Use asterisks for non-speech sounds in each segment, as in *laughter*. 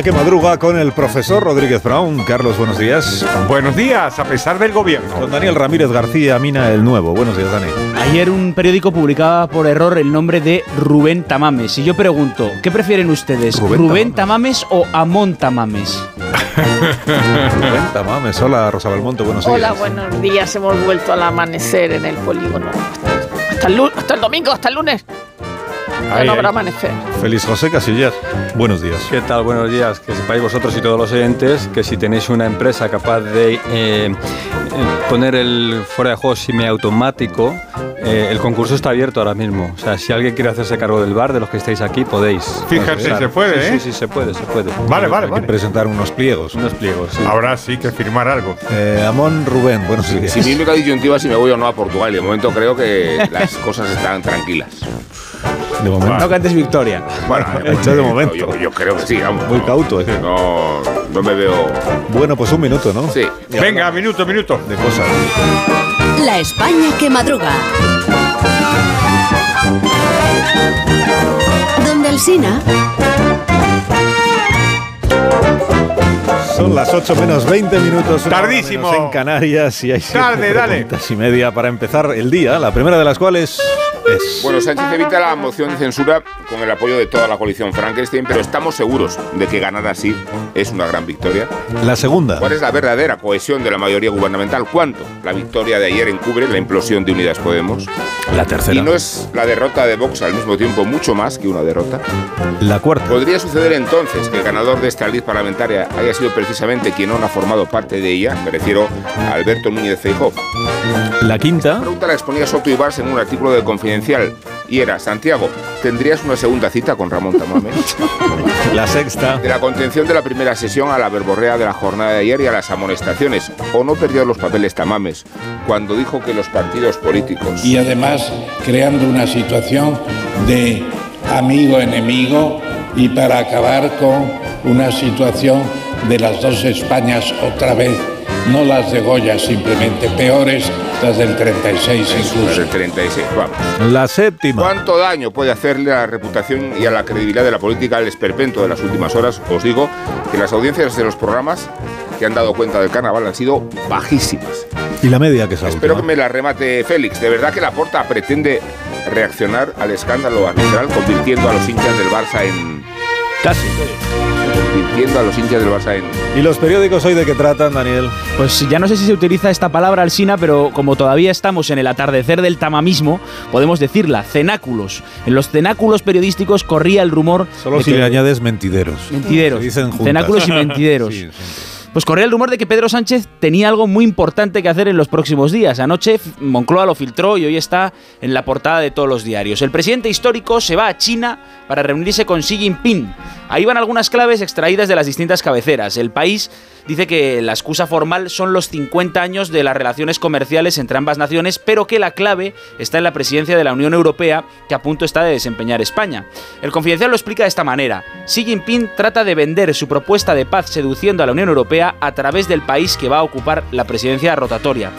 España que madruga con el profesor Rodríguez Brown. Carlos, buenos días. Buenos días, a pesar del gobierno. Con Daniel Ramírez García, Mina el Nuevo. Buenos días, Dani. Ayer un periódico publicaba por error el nombre de Rubén Tamames. Y yo pregunto, ¿qué prefieren ustedes? Rubén ¿Rubén, Tamames. o Amón Tamames? Rubén Tamames. Hola, Rosa Belmonte, buenos días. Hola, buenos días. Hemos vuelto al amanecer en el polígono. Hasta el, hasta el domingo, hasta el lunes. Ay, no habrá amanecer. Feliz José Casillas. Buenos días. ¿Qué tal? Buenos días. Que sepáis vosotros y todos los oyentes que si tenéis una empresa capaz de eh, poner el fuera de juego semiautomático, eh, el concurso está abierto ahora mismo. O sea, si alguien quiere hacerse cargo del bar, de los que estáis aquí, podéis. Fíjate, Concurso. se puede, Sí, ¿eh? Sí, sí, se puede, se puede. Vale, vale, Hay que vale. presentar unos pliegos. Unos pliegos. sí. Ahora sí que firmar algo. Eh, Amón Rubén, buenos días. Si mímica disyuntiva si me voy o no a Portugal. Y de momento creo que las cosas están tranquilas. De momento. No cantes victoria. Bueno, *laughs* de momento. Yo, yo creo que sí, vamos. Muy cauto, ¿eh? No, no me veo. Bueno, pues un minuto, ¿no? Sí. Venga, minuto, minuto. De cosas. La España que madruga. Donde Alsina. Son las 8 menos 20 minutos. Tardísimo. menos En Canarias y hay Tarde, dale. y media para empezar el día. La primera de las cuales es. Bueno, Sánchez evita la moción de censura con el apoyo de toda la coalición Frankenstein, pero estamos seguros de que ganar así es una gran victoria. La segunda. ¿Cuál es la verdadera cohesión de la mayoría gubernamental? ¿Cuánto? La victoria de ayer encubre la implosión de Unidas Podemos. La Y tercera. no es la derrota de Vox al mismo tiempo mucho más que una derrota. La cuarta. ¿Podría suceder entonces que el ganador de esta lid parlamentaria haya sido precisamente quien no ha formado parte de ella? Me refiero a Alberto Núñez Feijóo. La quinta. La pregunta la exponía Soto Ibars en un artículo de Confidencial y era, Santiago, ¿tendrías una segunda cita con Ramón Tamames? *laughs* La sexta. De la contención de la primera sesión a la verborrea de la jornada de ayer y a las amonestaciones. ¿O no perdió los papeles Tamames cuando dijo que los partidos políticos... y además creando una situación de amigo-enemigo y para acabar con una situación de las dos Españas otra vez, no las de Goya simplemente, peores las del 36 Las incluso. del 36, vamos. La séptima. ¿Cuánto daño puede hacerle a la reputación y a la credibilidad de la política el esperpento de las últimas horas? Os digo que las audiencias de los programas que han dado cuenta del carnaval han sido bajísimas. Y la media que es la Espero que me la remate Félix. De verdad que la Porta pretende reaccionar al escándalo arbitral convirtiendo a los hinchas del Barça en... Casi. Convirtiendo a los hinchas del Barça en... ¿Y los periódicos hoy de qué tratan, Daniel? Pues ya no sé si se utiliza esta palabra alsina, pero como todavía estamos en el atardecer del tamamismo, podemos decirla, cenáculos. En los cenáculos periodísticos corría el rumor Solo de si que- le añades mentideros. Mentideros. Se dicen juntas. Cenáculos y mentideros. *laughs* Sí, sí. Pues corría el rumor de que Pedro Sánchez tenía algo muy importante que hacer en los próximos días. Anoche Moncloa lo filtró y hoy está en la portada de todos los diarios. El presidente histórico se va a China para reunirse con Xi Jinping. Ahí van algunas claves extraídas de las distintas cabeceras. El país dice que la excusa formal son los 50 años de las relaciones comerciales entre ambas naciones, pero que la clave está en la presidencia de la Unión Europea que a punto está de desempeñar España. El confidencial lo explica de esta manera. Xi Jinping trata de vender su propuesta de paz seduciendo a la Unión Europea a través del país que va a ocupar la presidencia rotatoria.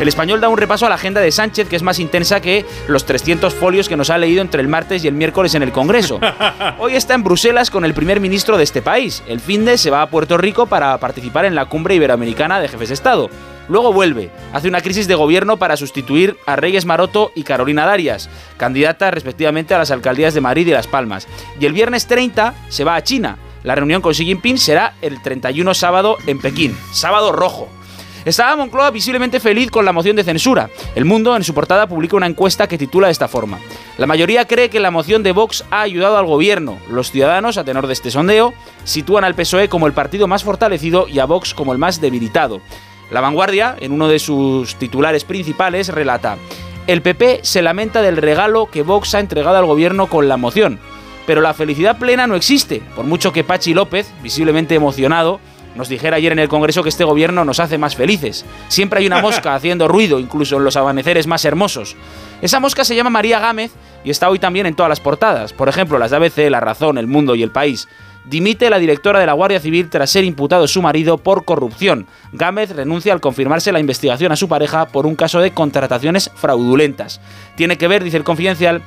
El español da un repaso a la agenda de Sánchez, que es más intensa que los 300 folios que nos ha leído entre el martes y el miércoles en el Congreso. *laughs* Hoy está en Bruselas con el primer ministro de este país. El fin de se va a Puerto Rico para participar en la cumbre iberoamericana de jefes de Estado. Luego vuelve, hace una crisis de gobierno para sustituir a Reyes Maroto y Carolina Darias, candidatas respectivamente a las alcaldías de Madrid y Las Palmas. Y el viernes 30 se va a China. La reunión con Xi Jinping será el 31 sábado en Pekín, sábado rojo. Estaba Moncloa visiblemente feliz con la moción de censura. El Mundo, en su portada, publica una encuesta que titula de esta forma. La mayoría cree que la moción de Vox ha ayudado al gobierno. Los ciudadanos, a tenor de este sondeo, sitúan al PSOE como el partido más fortalecido y a Vox como el más debilitado. La vanguardia, en uno de sus titulares principales, relata, el PP se lamenta del regalo que Vox ha entregado al gobierno con la moción. Pero la felicidad plena no existe, por mucho que Pachi López, visiblemente emocionado, nos dijera ayer en el Congreso que este gobierno nos hace más felices. Siempre hay una mosca *laughs* haciendo ruido, incluso en los amaneceres más hermosos. Esa mosca se llama María Gámez y está hoy también en todas las portadas. Por ejemplo, las de ABC, La Razón, El Mundo y El País. Dimite la directora de la Guardia Civil tras ser imputado su marido por corrupción. Gámez renuncia al confirmarse la investigación a su pareja por un caso de contrataciones fraudulentas. Tiene que ver, dice el confidencial,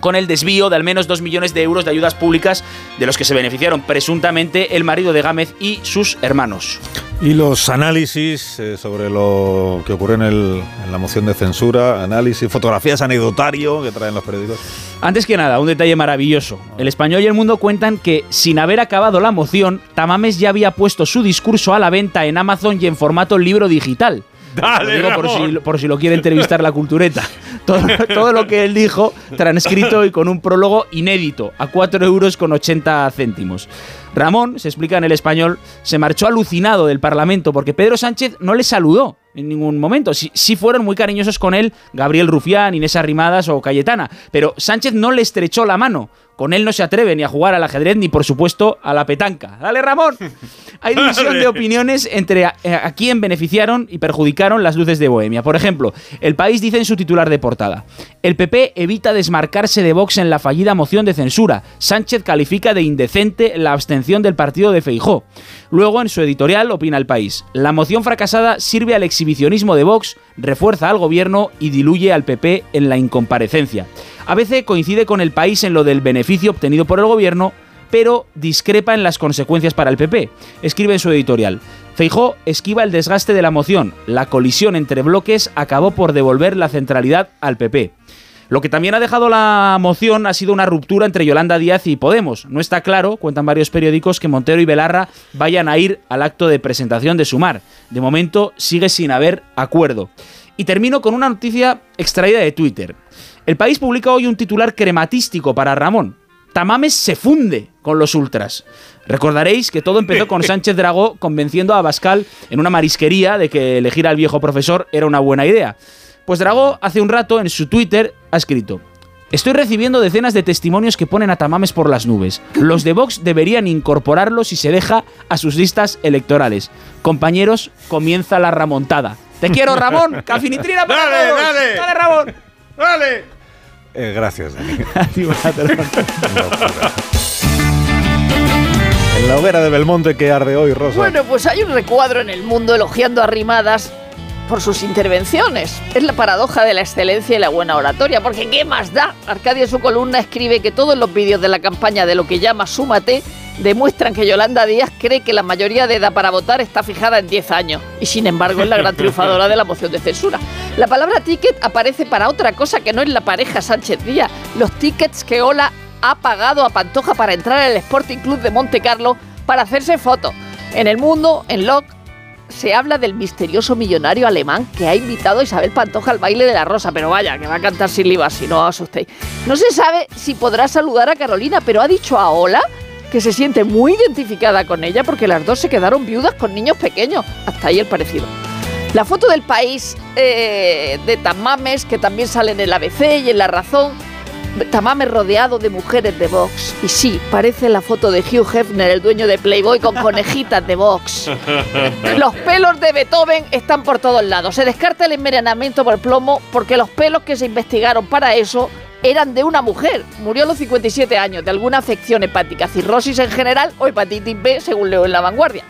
con el desvío de al menos 2 millones de euros de ayudas públicas de los que se beneficiaron presuntamente el marido de Gámez y sus hermanos. Y los análisis eh, sobre lo que ocurre en, el- en la moción de censura, análisis, fotografías anecdotario que traen los periódicos. Antes que nada, un detalle maravilloso. El español y el mundo cuentan que, sin haber acabado la moción, Tamames ya había puesto su discurso a la venta en Amazon y en formato libro digital. Dale, Lo digo por Ramón. si, por si lo quiere entrevistar la cultureta. *laughs* Todo, lo que él dijo, transcrito y con un prólogo inédito, a 4 euros con 80 céntimos. Ramón, se explica en el español, se marchó alucinado del Parlamento porque Pedro Sánchez no le saludó en ningún momento. Sí, sí fueron muy cariñosos con él Gabriel Rufián, Inés Arrimadas o Cayetana, pero Sánchez no le estrechó la mano. Con él no se atreve ni a jugar al ajedrez ni, por supuesto, a la petanca. ¡Dale, Ramón! Hay *laughs* división de opiniones entre a, eh, a quién beneficiaron y perjudicaron las luces de Bohemia. Por ejemplo, El País dice en su titular de portada: El PP evita desmarcarse de Vox en la fallida moción de censura. Sánchez califica de indecente la abstención del partido de Feijó. Luego, en su editorial, opina El País: La moción fracasada sirve al exhibicionismo de Vox, refuerza al gobierno y diluye al PP en la incomparecencia. A veces coincide con El País en lo del beneficio obtenido por el gobierno, pero discrepa en las consecuencias para el PP. Escribe en su editorial. Feijó esquiva el desgaste de la moción. La colisión entre bloques acabó por devolver la centralidad al PP. Lo que también ha dejado la moción ha sido una ruptura entre Yolanda Díaz y Podemos. No está claro, cuentan varios periódicos, que Montero y Belarra vayan a ir al acto de presentación de Sumar. De momento sigue sin haber acuerdo. Y termino con una noticia extraída de Twitter. El país publica hoy un titular crematístico para Ramón. Tamames se funde con los ultras. Recordaréis que todo empezó con *laughs* Sánchez Dragó convenciendo a Abascal en una marisquería de que elegir al viejo profesor era una buena idea. Pues Dragó hace un rato en su Twitter ha escrito Estoy recibiendo decenas de testimonios que ponen a Tamames por las nubes. Los de Vox deberían incorporarlo si se deja a sus listas electorales. Compañeros, comienza la remontada. Te quiero, Ramón. Cafinitrina para Dale, todos. dale. Dale, Ramón. ¡Dale! Eh, gracias, Dani. *laughs* *laughs* En la hoguera de Belmonte que arde hoy, Rosa. Bueno, pues hay un recuadro en el mundo elogiando a Rimadas por sus intervenciones. Es la paradoja de la excelencia y la buena oratoria, porque ¿qué más da? Arcadia en su columna escribe que todos los vídeos de la campaña de lo que llama Súmate demuestran que Yolanda Díaz cree que la mayoría de edad para votar está fijada en 10 años y sin embargo es la gran triunfadora de la moción de censura. La palabra ticket aparece para otra cosa que no es la pareja Sánchez Díaz. Los tickets que Ola ha pagado a Pantoja para entrar al Sporting Club de Monte Carlo para hacerse fotos. En el mundo, en Locke, se habla del misterioso millonario alemán que ha invitado a Isabel Pantoja al baile de la rosa, pero vaya, que va a cantar sin si no os asustéis. No se sabe si podrá saludar a Carolina, pero ha dicho a Ola que se siente muy identificada con ella porque las dos se quedaron viudas con niños pequeños. Hasta ahí el parecido. La foto del país eh, de Tamames, que también sale en el ABC y en La Razón. Tamames rodeado de mujeres de Vox. Y sí, parece la foto de Hugh Hefner, el dueño de Playboy, con conejitas de Vox. *laughs* Los pelos de Beethoven están por todos lados. Se descarta el envenenamiento por plomo porque los pelos que se investigaron para eso eran de una mujer. Murió a los 57 años de alguna afección hepática, cirrosis en general o hepatitis B, según leo en La Vanguardia.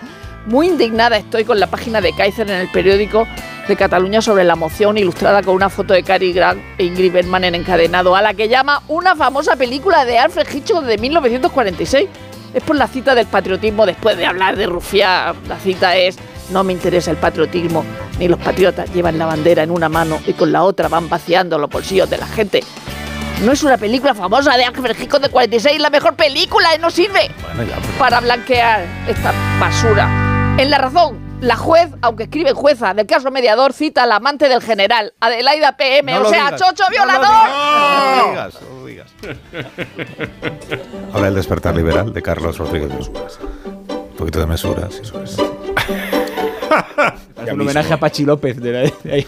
Muy indignada estoy con la página de Kaiser en el periódico de Cataluña sobre la moción ilustrada con una foto de Cary Grant e Ingrid Bergman en encadenado, a la que llama una famosa película de Alfred Hitchcock de 1946. Es por la cita del patriotismo después de hablar de Rufián. La cita es, no me interesa el patriotismo, ni los patriotas llevan la bandera en una mano y con la otra van vaciando los bolsillos de la gente. No es una película famosa de Alfred Hitchcock de 46, la mejor película, no sirve Bueno, ya, pues, para blanquear esta basura. En La Razón, La juez, aunque escribe jueza del caso mediador, cita al amante del general, Adelaida PM, No o sea, digas, Chocho no violador. No lo digas, no lo digas. Habla el despertar liberal de Carlos Rodríguez. Un poquito de mesura. sí. Es *laughs* un homenaje a Pachi López. De la- de ahí.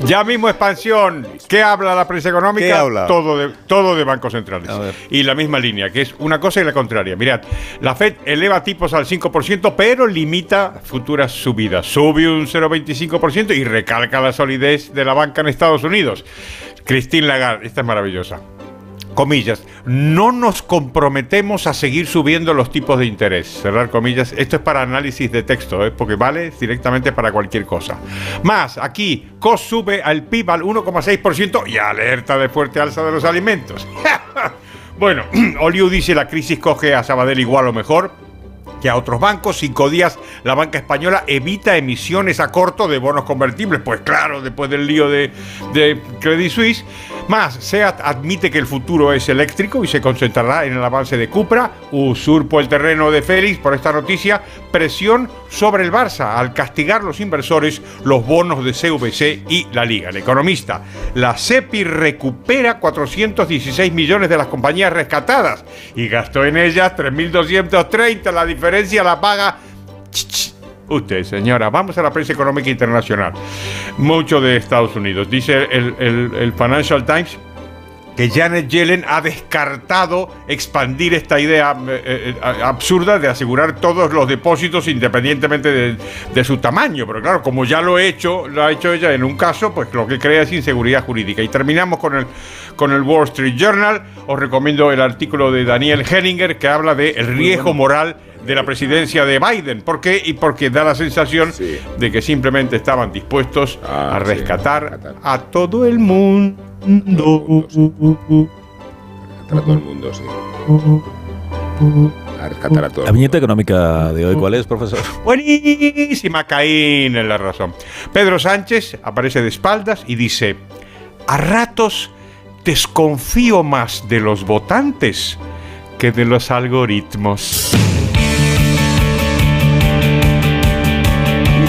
Ya mismo expansión. ¿Qué habla la prensa económica? ¿Qué habla? Todo de, todo de bancos centrales. Y la misma línea, que es una cosa y la contraria. Mirad, la Fed eleva tipos al 5%, pero limita futuras subidas. Sube un 0,25% y recalca la solidez de la banca en Estados Unidos. Christine Lagarde, esta es maravillosa. Comillas, no nos comprometemos a seguir subiendo los tipos de interés. Cerrar comillas. Esto es para análisis de texto, ¿eh? porque vale directamente para cualquier cosa. Más, aquí, COS sube al PIB al 1,6% y alerta de fuerte alza de los alimentos. *laughs* bueno, *clears throat* Oliu dice la crisis coge a Sabadell igual o mejor que a otros bancos. Cinco días la banca española evita emisiones a corto de bonos convertibles. Pues claro, después del lío de, de Credit Suisse. Más, SEAT admite que el futuro es eléctrico y se concentrará en el avance de Cupra. Usurpo el terreno de Félix por esta noticia. Presión sobre el Barça al castigar los inversores los bonos de CVC y la Liga. El economista, la CEPI recupera 416 millones de las compañías rescatadas y gastó en ellas 3.230. La diferencia la paga Usted, señora, vamos a la prensa económica internacional. Mucho de Estados Unidos. Dice el, el- el Financial Times que Janet Yellen ha descartado expandir esta idea eh, eh, absurda de asegurar todos los depósitos independientemente de, de su tamaño. Pero claro, como ya lo he hecho, lo ha hecho ella en un caso, pues lo que crea es inseguridad jurídica. Y terminamos con el, con el Wall Street Journal. Os recomiendo el artículo de Daniel Hellinger que habla de el riesgo moral de la presidencia de Biden. ¿Por qué? Y porque da la sensación Sí. de que simplemente estaban dispuestos Ah, a rescatar. a todo el mundo. Para todo el mundo, sí. A rescatar a todo La el mundo. viñeta económica de hoy, ¿cuál es, profesor? Buenísima, Caín en la razón. Pedro Sánchez aparece de espaldas y dice, a ratos desconfío más de los votantes que de los algoritmos.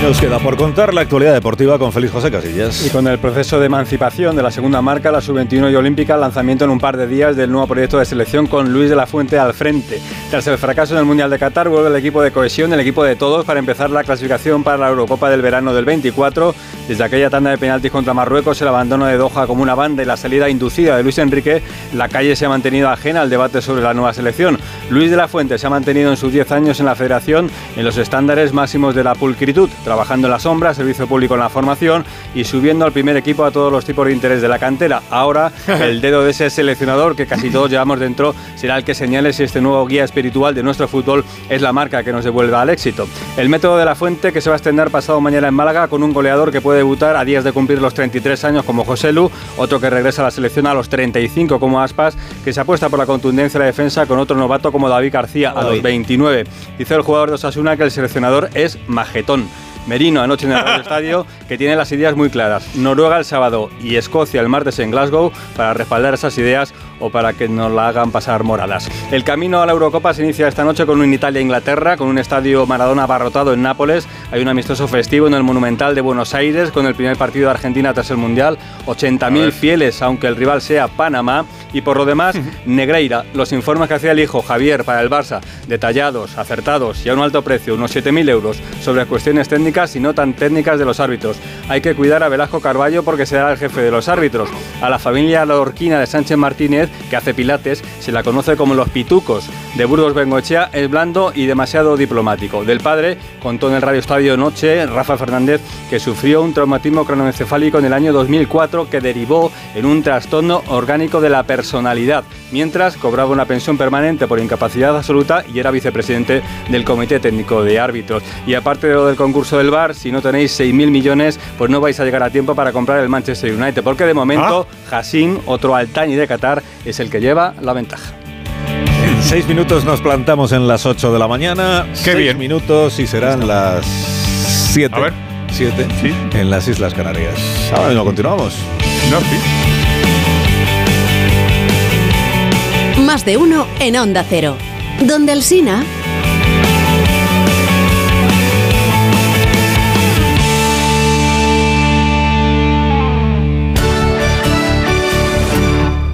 Nos queda por contar la actualidad deportiva con Félix José Casillas. Y con el proceso de emancipación de la segunda marca, la sub-21 y olímpica, lanzamiento en un par de días del nuevo proyecto de selección con Luis de la Fuente al frente. Tras el fracaso en el Mundial de Qatar, vuelve el equipo de cohesión, el equipo de todos, para empezar la clasificación para la Eurocopa del verano del 24. Desde aquella tanda de penaltis contra Marruecos, el abandono de Doha como una banda y la salida inducida de Luis Enrique, la calle se ha mantenido ajena al debate sobre la nueva selección. Luis de la Fuente se ha mantenido en sus 10 años en la federación en los estándares máximos de la pulcritud, trabajando en la sombra, servicio público en la formación y subiendo al primer equipo a todos los tipos de interés de la cantera. Ahora, *laughs* el dedo de ese seleccionador que casi todos llevamos dentro será el que señale si este nuevo guía espiritual de nuestro fútbol es la marca que nos devuelva al éxito. El método de la fuente que se va a extender pasado mañana en Málaga con un goleador que puede debutar a días de cumplir los 33 años como José Lu, otro que regresa a la selección a los 35 como Aspas, que se apuesta por la contundencia de la defensa con otro novato como David García a los 29. Dice el jugador de Osasuna que el seleccionador es majetón. Merino anoche en el Radio Estadio, que tiene las ideas muy claras. Noruega el sábado y Escocia el martes en Glasgow para respaldar esas ideas o para que nos la hagan pasar moradas. El camino a la Eurocopa se inicia esta noche con un Italia-Inglaterra, con un estadio Maradona abarrotado en Nápoles. Hay un amistoso festivo en el Monumental de Buenos Aires con el primer partido de Argentina tras el Mundial. 80.000 fieles, aunque el rival sea Panamá. Y por lo demás, Negreira, los informes que hacía el hijo Javier para el Barça, detallados, acertados y a un alto precio, unos 7.000 euros, sobre cuestiones técnicas y no tan técnicas de los árbitros. Hay que cuidar a Velasco Carballo porque será el jefe de los árbitros. A la familia lorquina de Sánchez Martínez, que hace pilates, se la conoce como los pitucos. De Burgos Bengochea es blando y demasiado diplomático. Del padre, contó en el Radio Estadio Noche Rafa Fernández que sufrió un traumatismo cronoencefálico en el año 2004 que derivó en un trastorno orgánico de la personalidad, mientras cobraba una pensión permanente por incapacidad absoluta y era vicepresidente del Comité Técnico de Árbitros. Y aparte de lo del concurso del VAR, si no tenéis 6.000 millones, pues no vais a llegar a tiempo para comprar el Manchester United, porque de momento Hassim, otro Altañi de Qatar, es el que lleva la ventaja. En seis minutos nos plantamos en las 8 de la mañana. Qué seis bien. minutos y serán las 7. A ver. 7 Sí. en las Islas Canarias. Ahora mismo continuamos. No, sí. Más de uno en Onda Cero. Donde el Sina.